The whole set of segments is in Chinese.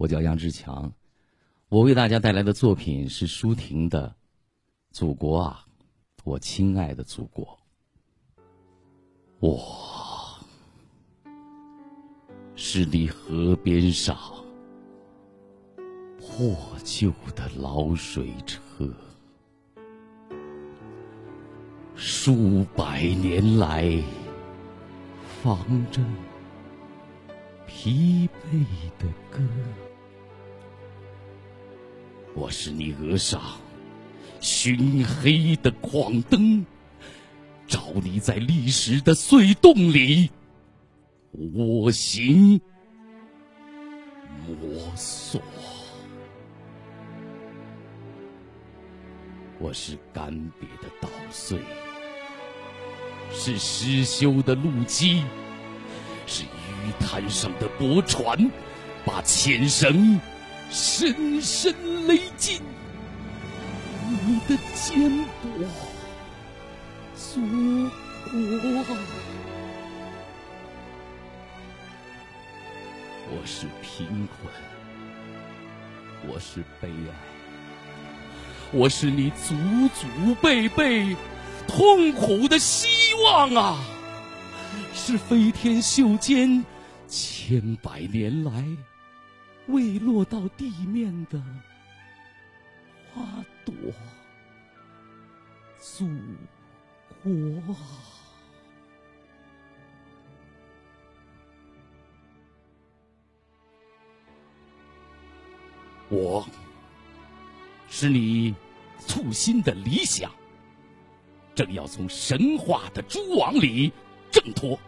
我叫杨志强，我为大家带来的作品是舒婷的《祖国啊，我亲爱的祖国》。我是你河边上破旧的老水车，数百年来放着疲惫的歌。我是你额上熏黑的矿灯。照你在历史的隧洞里我行摸索，我是干瘪的稻穗，是失修的路基，是鱼滩上的驳船，把纤绳深深勒进你的肩膊。祖国，我是贫困，我是悲哀，我是你祖祖辈辈痛苦的希望啊！是飞天袖间千百年来未落到地面的花朵，祖。国，我是你簇新的理想，正要从神话的蛛网里挣脱。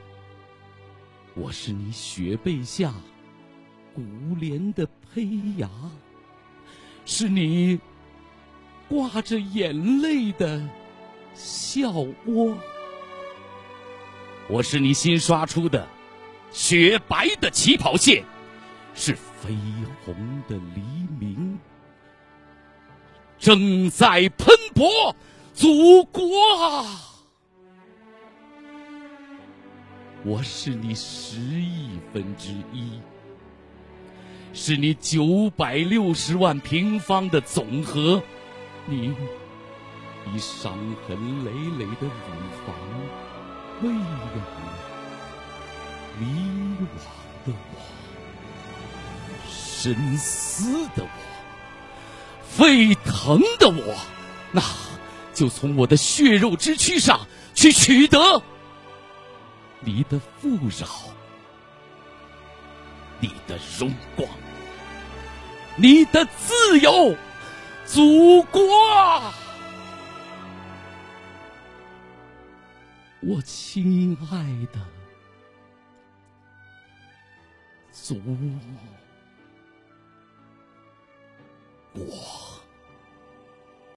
我是你雪被下古莲的胚芽，是你挂着眼泪的。笑窝，我是你新刷出的雪白的起跑线，是绯红的黎明，正在喷薄，祖国啊！我是你十亿分之一，是你九百六十万平方的总和，你。以伤痕累累的乳房喂养迷惘的我，深思的我，沸腾的我，那就从我的血肉之躯上去取得你的富饶，你的荣光，你的自由，祖国。我亲爱的祖国。